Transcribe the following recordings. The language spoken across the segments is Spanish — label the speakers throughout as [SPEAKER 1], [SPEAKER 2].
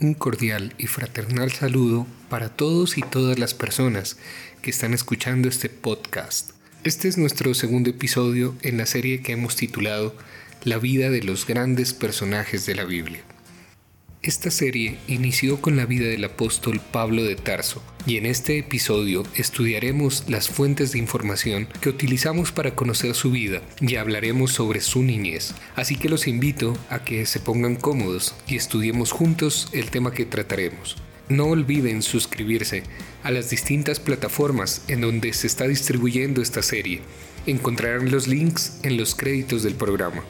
[SPEAKER 1] Un cordial y fraternal saludo para todos y todas las personas que están escuchando este podcast. Este es nuestro segundo episodio en la serie que hemos titulado La vida de los grandes personajes de la Biblia. Esta serie inició con la vida del apóstol Pablo de Tarso y en este episodio estudiaremos las fuentes de información que utilizamos para conocer su vida y hablaremos sobre su niñez. Así que los invito a que se pongan cómodos y estudiemos juntos el tema que trataremos. No olviden suscribirse a las distintas plataformas en donde se está distribuyendo esta serie. Encontrarán los links en los créditos del programa.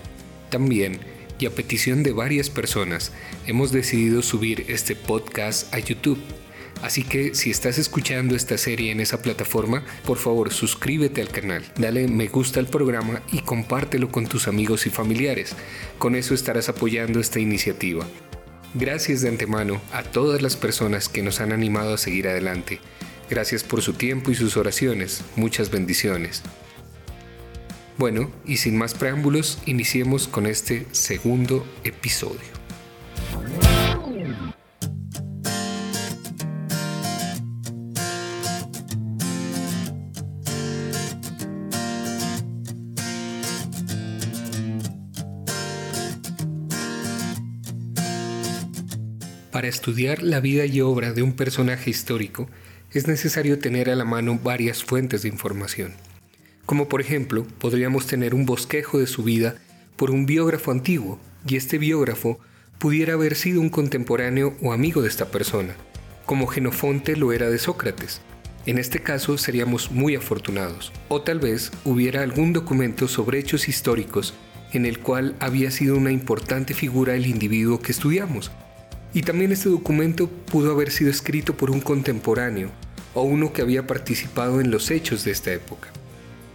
[SPEAKER 1] También y a petición de varias personas hemos decidido subir este podcast a YouTube. Así que si estás escuchando esta serie en esa plataforma, por favor suscríbete al canal, dale me gusta al programa y compártelo con tus amigos y familiares. Con eso estarás apoyando esta iniciativa. Gracias de antemano a todas las personas que nos han animado a seguir adelante. Gracias por su tiempo y sus oraciones. Muchas bendiciones. Bueno, y sin más preámbulos, iniciemos con este segundo episodio. Para estudiar la vida y obra de un personaje histórico, es necesario tener a la mano varias fuentes de información como por ejemplo podríamos tener un bosquejo de su vida por un biógrafo antiguo, y este biógrafo pudiera haber sido un contemporáneo o amigo de esta persona, como Genofonte lo era de Sócrates. En este caso seríamos muy afortunados, o tal vez hubiera algún documento sobre hechos históricos en el cual había sido una importante figura el individuo que estudiamos. Y también este documento pudo haber sido escrito por un contemporáneo o uno que había participado en los hechos de esta época.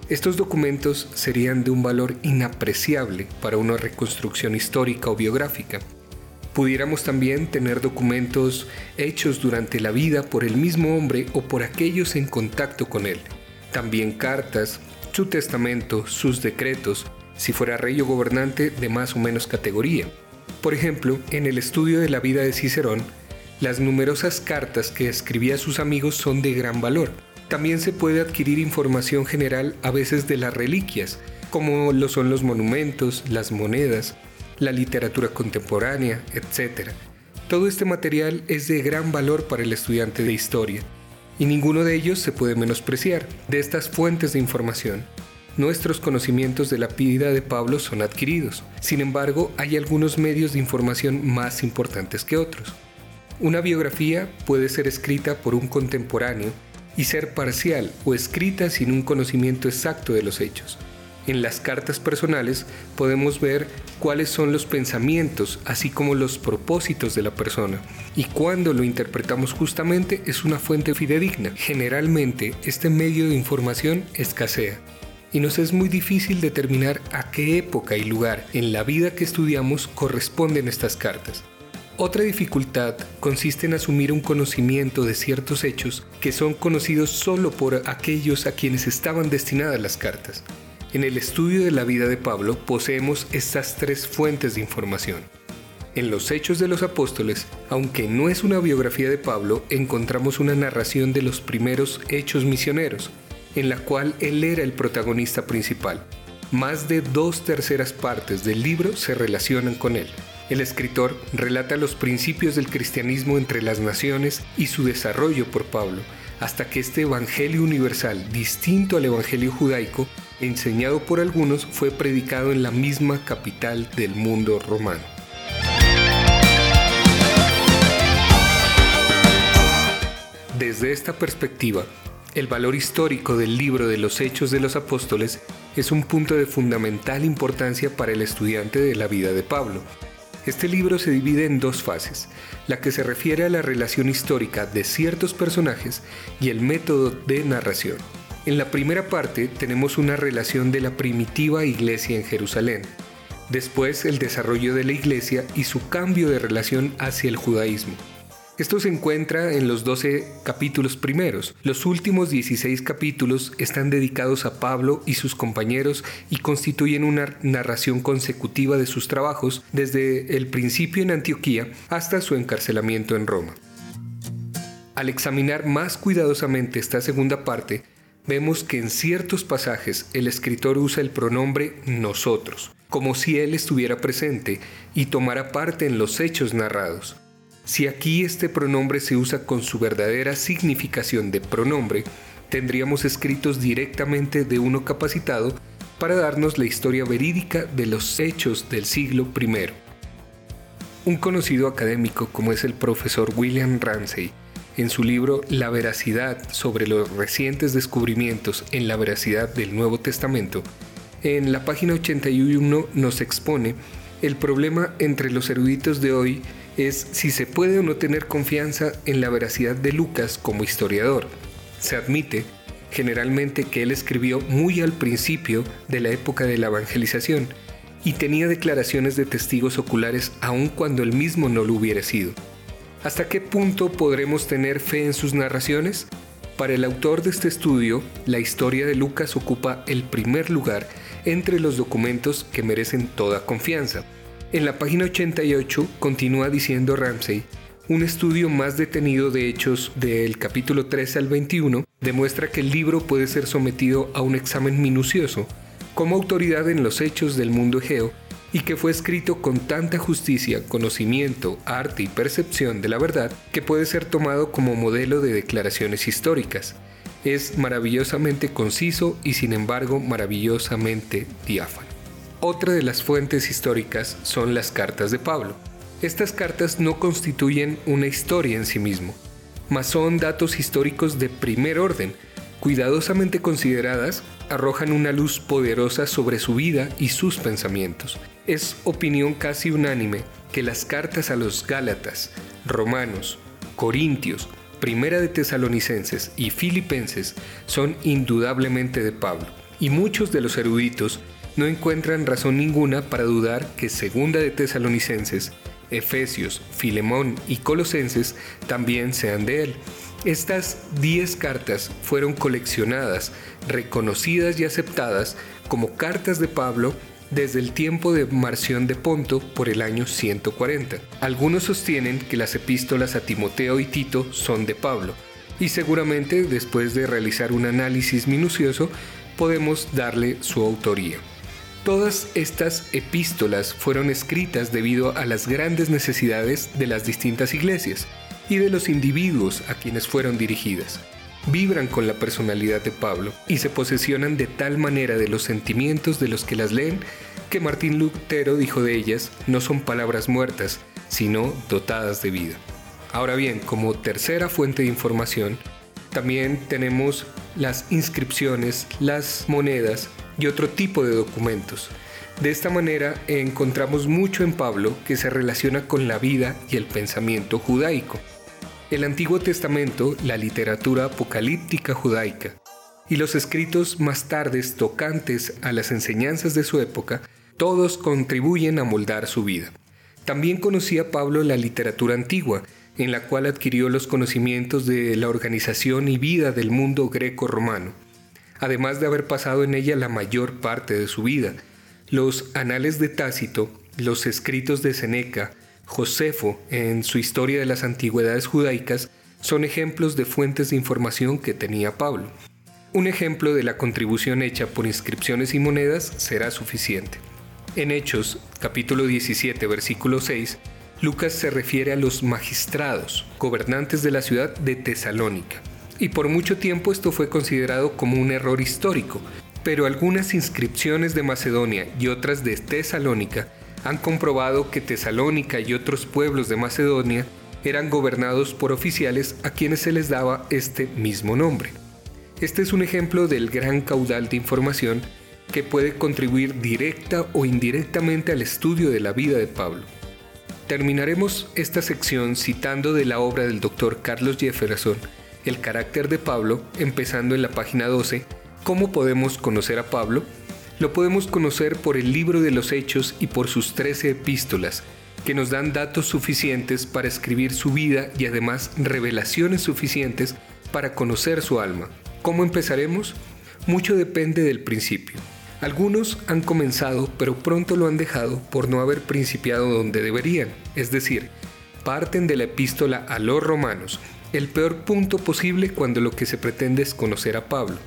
[SPEAKER 1] Estos documentos serían de un valor inapreciable para una reconstrucción histórica o biográfica. Pudiéramos también tener documentos hechos durante la vida por el mismo hombre o por aquellos en contacto con él. También cartas, su testamento, sus decretos, si fuera rey o gobernante de más o menos categoría. Por ejemplo, en el estudio de la vida de Cicerón, las numerosas cartas que escribía a sus amigos son de gran valor también se puede adquirir información general a veces de las reliquias, como lo son los monumentos, las monedas, la literatura contemporánea, etc. Todo este material es de gran valor para el estudiante de historia, y ninguno de ellos se puede menospreciar. De estas fuentes de información, nuestros conocimientos de la vida de Pablo son adquiridos. Sin embargo, hay algunos medios de información más importantes que otros. Una biografía puede ser escrita por un contemporáneo y ser parcial o escrita sin un conocimiento exacto de los hechos. En las cartas personales podemos ver cuáles son los pensamientos, así como los propósitos de la persona. Y cuando lo interpretamos justamente es una fuente fidedigna. Generalmente este medio de información escasea. Y nos es muy difícil determinar a qué época y lugar en la vida que estudiamos corresponden estas cartas. Otra dificultad consiste en asumir un conocimiento de ciertos hechos que son conocidos solo por aquellos a quienes estaban destinadas las cartas. En el estudio de la vida de Pablo poseemos estas tres fuentes de información. En los Hechos de los Apóstoles, aunque no es una biografía de Pablo, encontramos una narración de los primeros hechos misioneros, en la cual él era el protagonista principal. Más de dos terceras partes del libro se relacionan con él. El escritor relata los principios del cristianismo entre las naciones y su desarrollo por Pablo, hasta que este Evangelio universal, distinto al Evangelio judaico, enseñado por algunos, fue predicado en la misma capital del mundo romano. Desde esta perspectiva, el valor histórico del libro de los Hechos de los Apóstoles es un punto de fundamental importancia para el estudiante de la vida de Pablo, este libro se divide en dos fases, la que se refiere a la relación histórica de ciertos personajes y el método de narración. En la primera parte tenemos una relación de la primitiva iglesia en Jerusalén, después el desarrollo de la iglesia y su cambio de relación hacia el judaísmo. Esto se encuentra en los 12 capítulos primeros. Los últimos 16 capítulos están dedicados a Pablo y sus compañeros y constituyen una narración consecutiva de sus trabajos desde el principio en Antioquía hasta su encarcelamiento en Roma. Al examinar más cuidadosamente esta segunda parte, vemos que en ciertos pasajes el escritor usa el pronombre nosotros, como si él estuviera presente y tomara parte en los hechos narrados. Si aquí este pronombre se usa con su verdadera significación de pronombre, tendríamos escritos directamente de uno capacitado para darnos la historia verídica de los hechos del siglo I. Un conocido académico como es el profesor William Ramsey, en su libro La veracidad sobre los recientes descubrimientos en la veracidad del Nuevo Testamento, en la página 81 nos expone el problema entre los eruditos de hoy es si se puede o no tener confianza en la veracidad de Lucas como historiador. Se admite generalmente que él escribió muy al principio de la época de la evangelización y tenía declaraciones de testigos oculares aun cuando él mismo no lo hubiera sido. ¿Hasta qué punto podremos tener fe en sus narraciones? Para el autor de este estudio, la historia de Lucas ocupa el primer lugar entre los documentos que merecen toda confianza. En la página 88 continúa diciendo Ramsey, un estudio más detenido de hechos del capítulo 13 al 21 demuestra que el libro puede ser sometido a un examen minucioso como autoridad en los hechos del mundo egeo y que fue escrito con tanta justicia, conocimiento, arte y percepción de la verdad que puede ser tomado como modelo de declaraciones históricas. Es maravillosamente conciso y sin embargo maravillosamente diáfano. Otra de las fuentes históricas son las cartas de Pablo. Estas cartas no constituyen una historia en sí mismo, mas son datos históricos de primer orden, cuidadosamente consideradas, arrojan una luz poderosa sobre su vida y sus pensamientos. Es opinión casi unánime que las cartas a los Gálatas, Romanos, Corintios, Primera de Tesalonicenses y Filipenses son indudablemente de Pablo, y muchos de los eruditos no encuentran razón ninguna para dudar que Segunda de Tesalonicenses, Efesios, Filemón y Colosenses también sean de él. Estas diez cartas fueron coleccionadas, reconocidas y aceptadas como cartas de Pablo desde el tiempo de Marción de Ponto por el año 140. Algunos sostienen que las epístolas a Timoteo y Tito son de Pablo, y seguramente después de realizar un análisis minucioso podemos darle su autoría. Todas estas epístolas fueron escritas debido a las grandes necesidades de las distintas iglesias y de los individuos a quienes fueron dirigidas. Vibran con la personalidad de Pablo y se posesionan de tal manera de los sentimientos de los que las leen que Martín Lutero dijo de ellas no son palabras muertas, sino dotadas de vida. Ahora bien, como tercera fuente de información, también tenemos las inscripciones, las monedas y otro tipo de documentos. De esta manera encontramos mucho en Pablo que se relaciona con la vida y el pensamiento judaico. El Antiguo Testamento, la literatura apocalíptica judaica y los escritos más tardes tocantes a las enseñanzas de su época, todos contribuyen a moldar su vida. También conocía Pablo la literatura antigua, en la cual adquirió los conocimientos de la organización y vida del mundo greco-romano además de haber pasado en ella la mayor parte de su vida. Los anales de Tácito, los escritos de Seneca, Josefo en su historia de las antigüedades judaicas son ejemplos de fuentes de información que tenía Pablo. Un ejemplo de la contribución hecha por inscripciones y monedas será suficiente. En Hechos, capítulo 17, versículo 6, Lucas se refiere a los magistrados, gobernantes de la ciudad de Tesalónica y por mucho tiempo esto fue considerado como un error histórico, pero algunas inscripciones de Macedonia y otras de Tesalónica han comprobado que Tesalónica y otros pueblos de Macedonia eran gobernados por oficiales a quienes se les daba este mismo nombre. Este es un ejemplo del gran caudal de información que puede contribuir directa o indirectamente al estudio de la vida de Pablo. Terminaremos esta sección citando de la obra del doctor Carlos Jefferson, el carácter de Pablo, empezando en la página 12. ¿Cómo podemos conocer a Pablo? Lo podemos conocer por el libro de los Hechos y por sus 13 epístolas, que nos dan datos suficientes para escribir su vida y además revelaciones suficientes para conocer su alma. ¿Cómo empezaremos? Mucho depende del principio. Algunos han comenzado pero pronto lo han dejado por no haber principiado donde deberían, es decir, parten de la epístola a los romanos, el peor punto posible cuando lo que se pretende es conocer a Pablo.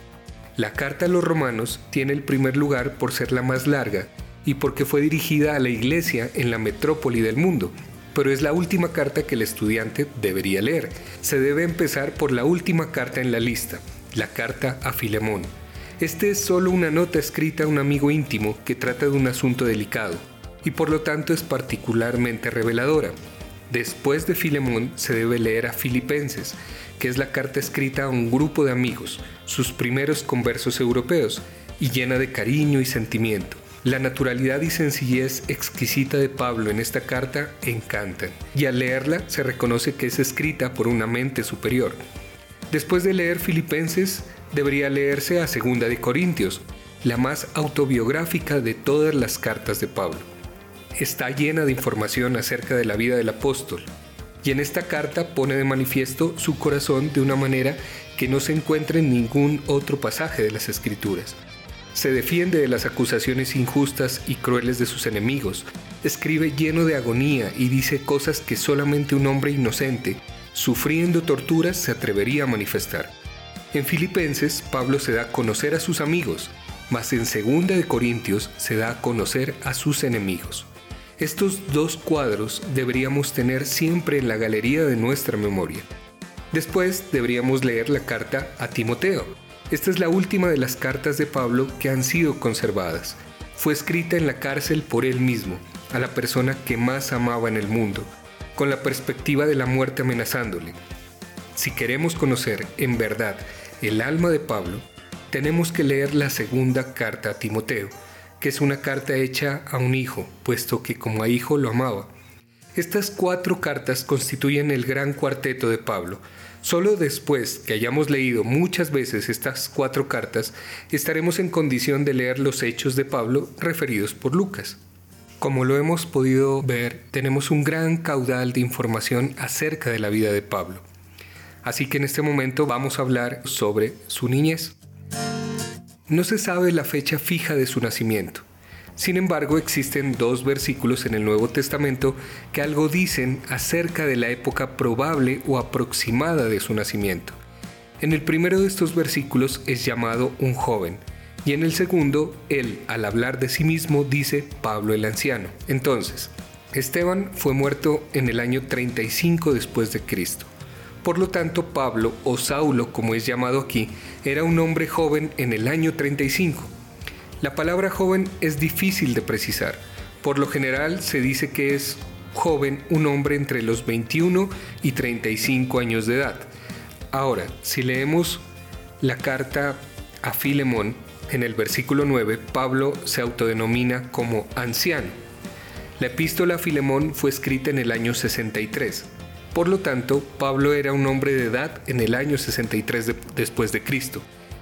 [SPEAKER 1] La carta a los romanos tiene el primer lugar por ser la más larga y porque fue dirigida a la iglesia en la metrópoli del mundo, pero es la última carta que el estudiante debería leer. Se debe empezar por la última carta en la lista, la carta a Filemón. Este es solo una nota escrita a un amigo íntimo que trata de un asunto delicado, y por lo tanto es particularmente reveladora. Después de Filemón se debe leer a Filipenses, que es la carta escrita a un grupo de amigos, sus primeros conversos europeos, y llena de cariño y sentimiento. La naturalidad y sencillez exquisita de Pablo en esta carta encantan, y al leerla se reconoce que es escrita por una mente superior. Después de leer Filipenses, debería leerse a Segunda de Corintios, la más autobiográfica de todas las cartas de Pablo. Está llena de información acerca de la vida del apóstol, y en esta carta pone de manifiesto su corazón de una manera que no se encuentra en ningún otro pasaje de las Escrituras. Se defiende de las acusaciones injustas y crueles de sus enemigos, escribe lleno de agonía y dice cosas que solamente un hombre inocente, sufriendo torturas, se atrevería a manifestar. En Filipenses, Pablo se da a conocer a sus amigos, mas en Segunda de Corintios se da a conocer a sus enemigos. Estos dos cuadros deberíamos tener siempre en la galería de nuestra memoria. Después deberíamos leer la carta a Timoteo. Esta es la última de las cartas de Pablo que han sido conservadas. Fue escrita en la cárcel por él mismo, a la persona que más amaba en el mundo, con la perspectiva de la muerte amenazándole. Si queremos conocer en verdad el alma de Pablo, tenemos que leer la segunda carta a Timoteo, que es una carta hecha a un hijo, puesto que como a hijo lo amaba. Estas cuatro cartas constituyen el gran cuarteto de Pablo. Solo después que hayamos leído muchas veces estas cuatro cartas, estaremos en condición de leer los hechos de Pablo referidos por Lucas. Como lo hemos podido ver, tenemos un gran caudal de información acerca de la vida de Pablo. Así que en este momento vamos a hablar sobre su niñez. No se sabe la fecha fija de su nacimiento. Sin embargo, existen dos versículos en el Nuevo Testamento que algo dicen acerca de la época probable o aproximada de su nacimiento. En el primero de estos versículos es llamado un joven, y en el segundo, él, al hablar de sí mismo, dice Pablo el anciano. Entonces, Esteban fue muerto en el año 35 después de Cristo. Por lo tanto, Pablo, o Saulo como es llamado aquí, era un hombre joven en el año 35. La palabra joven es difícil de precisar. Por lo general se dice que es joven un hombre entre los 21 y 35 años de edad. Ahora, si leemos la carta a Filemón, en el versículo 9, Pablo se autodenomina como anciano. La epístola a Filemón fue escrita en el año 63. Por lo tanto, Pablo era un hombre de edad en el año 63 después de Cristo.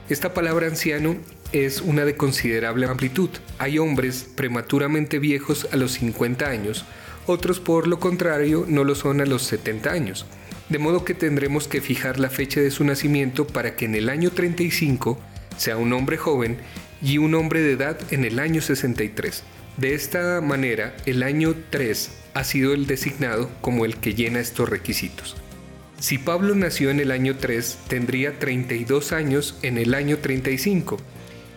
[SPEAKER 1] Esta palabra anciano es una de considerable amplitud. Hay hombres prematuramente viejos a los 50 años, otros por lo contrario no lo son a los 70 años. De modo que tendremos que fijar la fecha de su nacimiento para que en el año 35 sea un hombre joven y un hombre de edad en el año 63. De esta manera, el año 3 ha sido el designado como el que llena estos requisitos. Si Pablo nació en el año 3, tendría 32 años en el año 35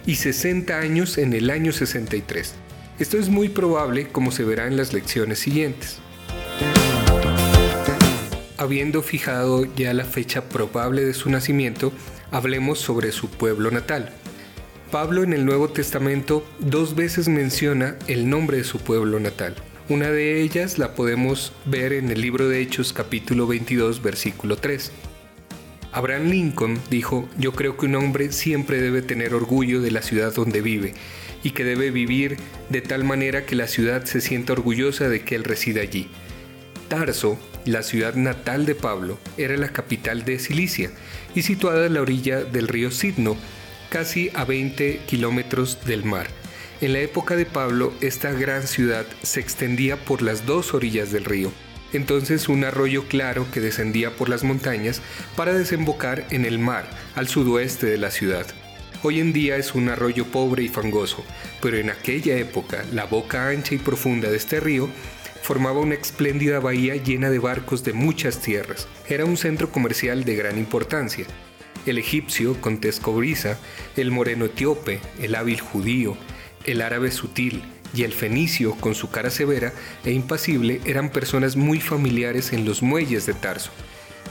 [SPEAKER 1] y 60 años en el año 63. Esto es muy probable como se verá en las lecciones siguientes. Habiendo fijado ya la fecha probable de su nacimiento, hablemos sobre su pueblo natal. Pablo en el Nuevo Testamento dos veces menciona el nombre de su pueblo natal. Una de ellas la podemos ver en el libro de Hechos capítulo 22 versículo 3. Abraham Lincoln dijo, yo creo que un hombre siempre debe tener orgullo de la ciudad donde vive y que debe vivir de tal manera que la ciudad se sienta orgullosa de que él resida allí. Tarso, la ciudad natal de Pablo, era la capital de Cilicia y situada a la orilla del río Sidno, casi a 20 kilómetros del mar. En la época de Pablo, esta gran ciudad se extendía por las dos orillas del río, entonces un arroyo claro que descendía por las montañas para desembocar en el mar al sudoeste de la ciudad. Hoy en día es un arroyo pobre y fangoso, pero en aquella época la boca ancha y profunda de este río formaba una espléndida bahía llena de barcos de muchas tierras. Era un centro comercial de gran importancia. El egipcio con tescobrisa, el moreno etíope, el hábil judío, el árabe sutil y el fenicio con su cara severa e impasible eran personas muy familiares en los muelles de Tarso.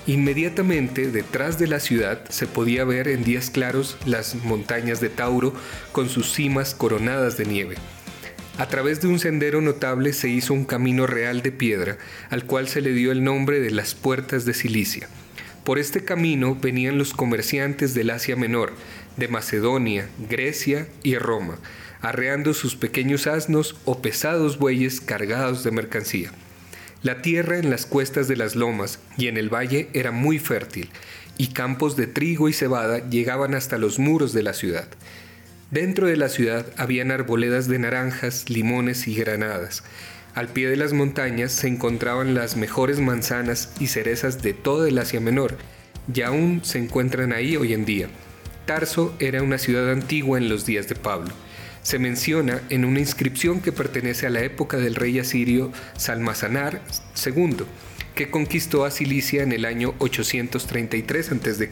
[SPEAKER 1] Inmediatamente detrás de la ciudad se podía ver en días claros las montañas de Tauro con sus cimas coronadas de nieve. A través de un sendero notable se hizo un camino real de piedra, al cual se le dio el nombre de las puertas de Cilicia. Por este camino venían los comerciantes del Asia Menor, de Macedonia, Grecia y Roma, arreando sus pequeños asnos o pesados bueyes cargados de mercancía. La tierra en las cuestas de las lomas y en el valle era muy fértil, y campos de trigo y cebada llegaban hasta los muros de la ciudad. Dentro de la ciudad habían arboledas de naranjas, limones y granadas. Al pie de las montañas se encontraban las mejores manzanas y cerezas de todo el Asia Menor, y aún se encuentran ahí hoy en día. Tarso era una ciudad antigua en los días de Pablo se menciona en una inscripción que pertenece a la época del rey asirio Salmasanar II, que conquistó a Cilicia en el año 833 a.C.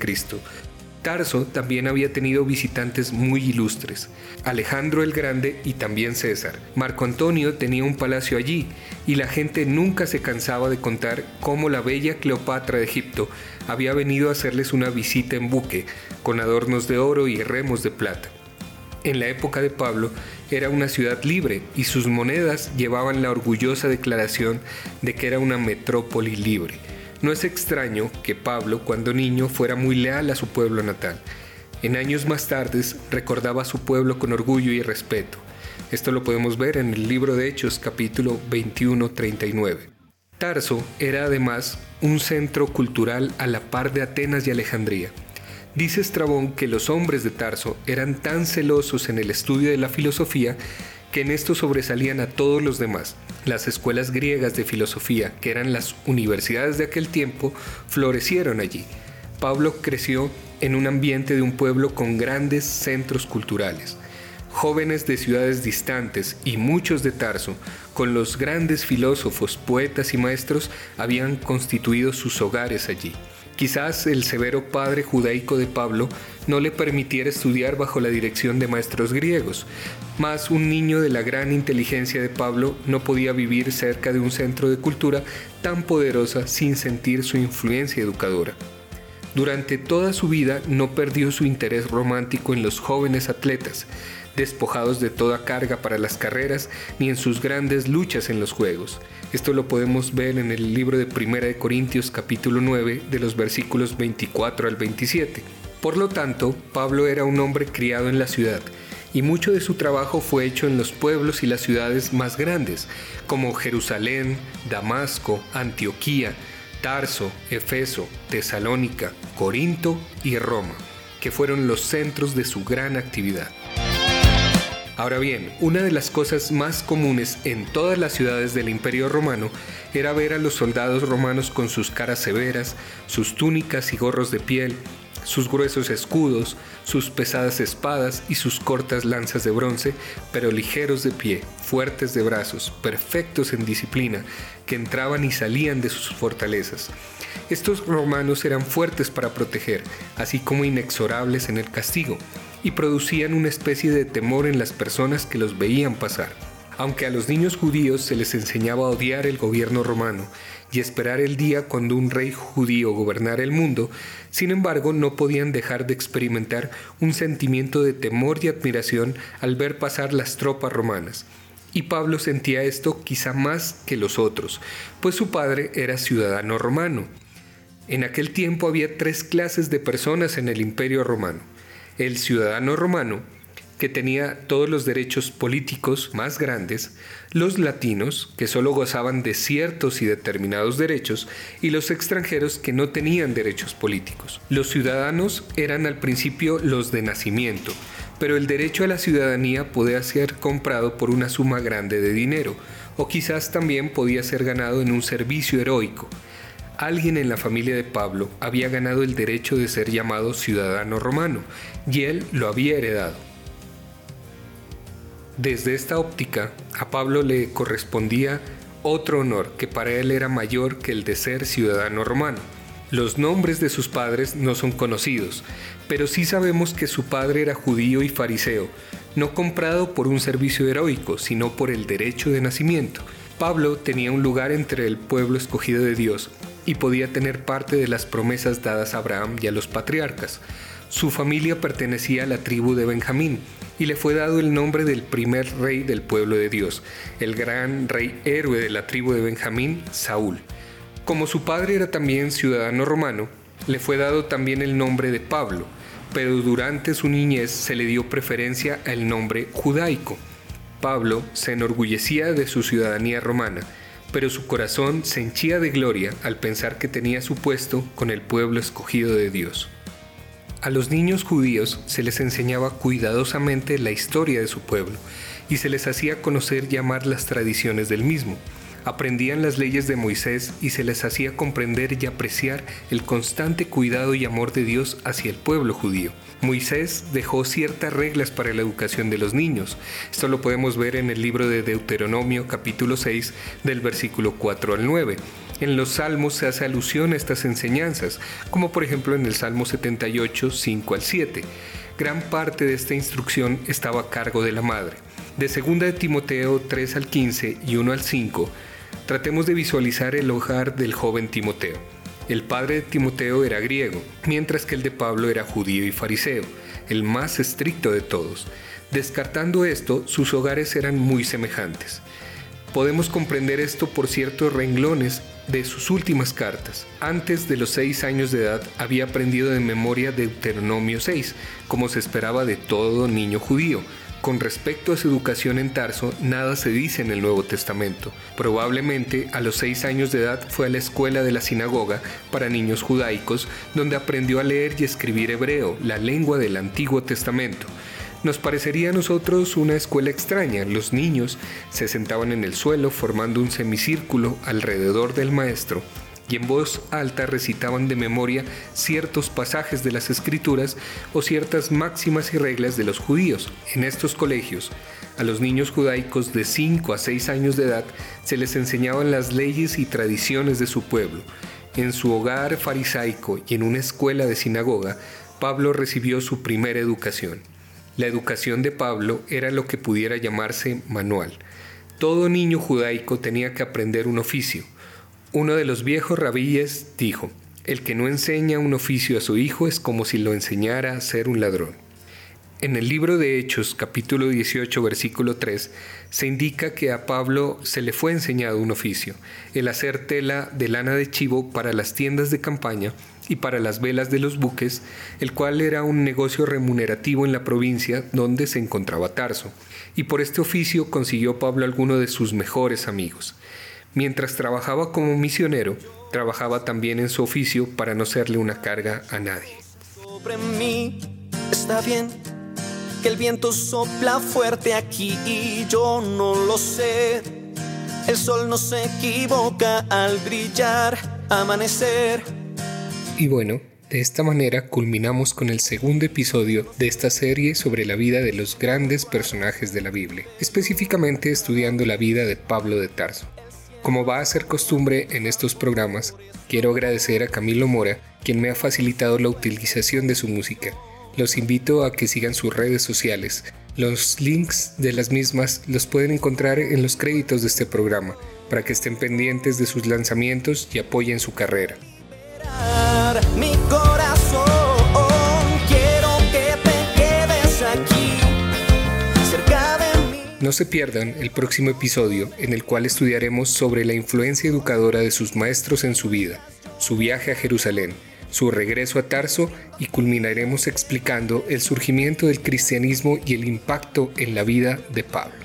[SPEAKER 1] Tarso también había tenido visitantes muy ilustres, Alejandro el Grande y también César. Marco Antonio tenía un palacio allí y la gente nunca se cansaba de contar cómo la bella Cleopatra de Egipto había venido a hacerles una visita en buque, con adornos de oro y remos de plata en la época de Pablo era una ciudad libre y sus monedas llevaban la orgullosa declaración de que era una metrópoli libre. No es extraño que Pablo, cuando niño, fuera muy leal a su pueblo natal. En años más tardes recordaba a su pueblo con orgullo y respeto. Esto lo podemos ver en el libro de Hechos capítulo 21-39. Tarso era además un centro cultural a la par de Atenas y Alejandría. Dice Estrabón que los hombres de Tarso eran tan celosos en el estudio de la filosofía que en esto sobresalían a todos los demás. Las escuelas griegas de filosofía, que eran las universidades de aquel tiempo, florecieron allí. Pablo creció en un ambiente de un pueblo con grandes centros culturales. Jóvenes de ciudades distantes y muchos de Tarso, con los grandes filósofos, poetas y maestros, habían constituido sus hogares allí. Quizás el severo padre judaico de Pablo no le permitiera estudiar bajo la dirección de maestros griegos, mas un niño de la gran inteligencia de Pablo no podía vivir cerca de un centro de cultura tan poderosa sin sentir su influencia educadora. Durante toda su vida no perdió su interés romántico en los jóvenes atletas, despojados de toda carga para las carreras ni en sus grandes luchas en los juegos. Esto lo podemos ver en el libro de Primera de Corintios capítulo 9 de los versículos 24 al 27. Por lo tanto, Pablo era un hombre criado en la ciudad, y mucho de su trabajo fue hecho en los pueblos y las ciudades más grandes, como Jerusalén, Damasco, Antioquía, Tarso, Efeso, Tesalónica, Corinto y Roma, que fueron los centros de su gran actividad. Ahora bien, una de las cosas más comunes en todas las ciudades del Imperio Romano era ver a los soldados romanos con sus caras severas, sus túnicas y gorros de piel, sus gruesos escudos, sus pesadas espadas y sus cortas lanzas de bronce, pero ligeros de pie, fuertes de brazos, perfectos en disciplina, que entraban y salían de sus fortalezas. Estos romanos eran fuertes para proteger, así como inexorables en el castigo y producían una especie de temor en las personas que los veían pasar. Aunque a los niños judíos se les enseñaba a odiar el gobierno romano y esperar el día cuando un rey judío gobernara el mundo, sin embargo no podían dejar de experimentar un sentimiento de temor y admiración al ver pasar las tropas romanas. Y Pablo sentía esto quizá más que los otros, pues su padre era ciudadano romano. En aquel tiempo había tres clases de personas en el imperio romano el ciudadano romano, que tenía todos los derechos políticos más grandes, los latinos, que solo gozaban de ciertos y determinados derechos, y los extranjeros que no tenían derechos políticos. Los ciudadanos eran al principio los de nacimiento, pero el derecho a la ciudadanía podía ser comprado por una suma grande de dinero, o quizás también podía ser ganado en un servicio heroico. Alguien en la familia de Pablo había ganado el derecho de ser llamado ciudadano romano, y él lo había heredado. Desde esta óptica, a Pablo le correspondía otro honor que para él era mayor que el de ser ciudadano romano. Los nombres de sus padres no son conocidos, pero sí sabemos que su padre era judío y fariseo, no comprado por un servicio heroico, sino por el derecho de nacimiento. Pablo tenía un lugar entre el pueblo escogido de Dios y podía tener parte de las promesas dadas a Abraham y a los patriarcas. Su familia pertenecía a la tribu de Benjamín y le fue dado el nombre del primer rey del pueblo de Dios, el gran rey héroe de la tribu de Benjamín, Saúl. Como su padre era también ciudadano romano, le fue dado también el nombre de Pablo, pero durante su niñez se le dio preferencia al nombre judaico. Pablo se enorgullecía de su ciudadanía romana, pero su corazón se henchía de gloria al pensar que tenía su puesto con el pueblo escogido de Dios. A los niños judíos se les enseñaba cuidadosamente la historia de su pueblo y se les hacía conocer y amar las tradiciones del mismo aprendían las leyes de Moisés y se les hacía comprender y apreciar el constante cuidado y amor de Dios hacia el pueblo judío. Moisés dejó ciertas reglas para la educación de los niños. Esto lo podemos ver en el libro de Deuteronomio capítulo 6 del versículo 4 al 9. En los salmos se hace alusión a estas enseñanzas, como por ejemplo en el Salmo 78, 5 al 7. Gran parte de esta instrucción estaba a cargo de la madre. De 2 de Timoteo 3 al 15 y 1 al 5, Tratemos de visualizar el hogar del joven Timoteo. El padre de Timoteo era griego, mientras que el de Pablo era judío y fariseo, el más estricto de todos. Descartando esto, sus hogares eran muy semejantes. Podemos comprender esto por ciertos renglones de sus últimas cartas. Antes de los seis años de edad había aprendido de memoria Deuteronomio 6, como se esperaba de todo niño judío, con respecto a su educación en Tarso, nada se dice en el Nuevo Testamento. Probablemente a los seis años de edad fue a la escuela de la sinagoga para niños judaicos, donde aprendió a leer y escribir hebreo, la lengua del Antiguo Testamento. Nos parecería a nosotros una escuela extraña. Los niños se sentaban en el suelo formando un semicírculo alrededor del maestro y en voz alta recitaban de memoria ciertos pasajes de las escrituras o ciertas máximas y reglas de los judíos. En estos colegios, a los niños judaicos de 5 a 6 años de edad se les enseñaban las leyes y tradiciones de su pueblo. En su hogar farisaico y en una escuela de sinagoga, Pablo recibió su primera educación. La educación de Pablo era lo que pudiera llamarse manual. Todo niño judaico tenía que aprender un oficio uno de los viejos rabíes dijo, el que no enseña un oficio a su hijo es como si lo enseñara a ser un ladrón. En el libro de Hechos, capítulo 18, versículo 3, se indica que a Pablo se le fue enseñado un oficio, el hacer tela de lana de chivo para las tiendas de campaña y para las velas de los buques, el cual era un negocio remunerativo en la provincia donde se encontraba Tarso, y por este oficio consiguió Pablo alguno de sus mejores amigos. Mientras trabajaba como misionero, trabajaba también en su oficio para no serle una carga a nadie.
[SPEAKER 2] Sobre mí está bien que el viento sopla fuerte aquí y yo no lo sé. El sol no se equivoca al brillar, amanecer.
[SPEAKER 1] Y bueno, de esta manera culminamos con el segundo episodio de esta serie sobre la vida de los grandes personajes de la Biblia, específicamente estudiando la vida de Pablo de Tarso. Como va a ser costumbre en estos programas, quiero agradecer a Camilo Mora, quien me ha facilitado la utilización de su música. Los invito a que sigan sus redes sociales. Los links de las mismas los pueden encontrar en los créditos de este programa, para que estén pendientes de sus lanzamientos y apoyen su carrera. No se pierdan el próximo episodio en el cual estudiaremos sobre la influencia educadora de sus maestros en su vida, su viaje a Jerusalén, su regreso a Tarso y culminaremos explicando el surgimiento del cristianismo y el impacto en la vida de Pablo.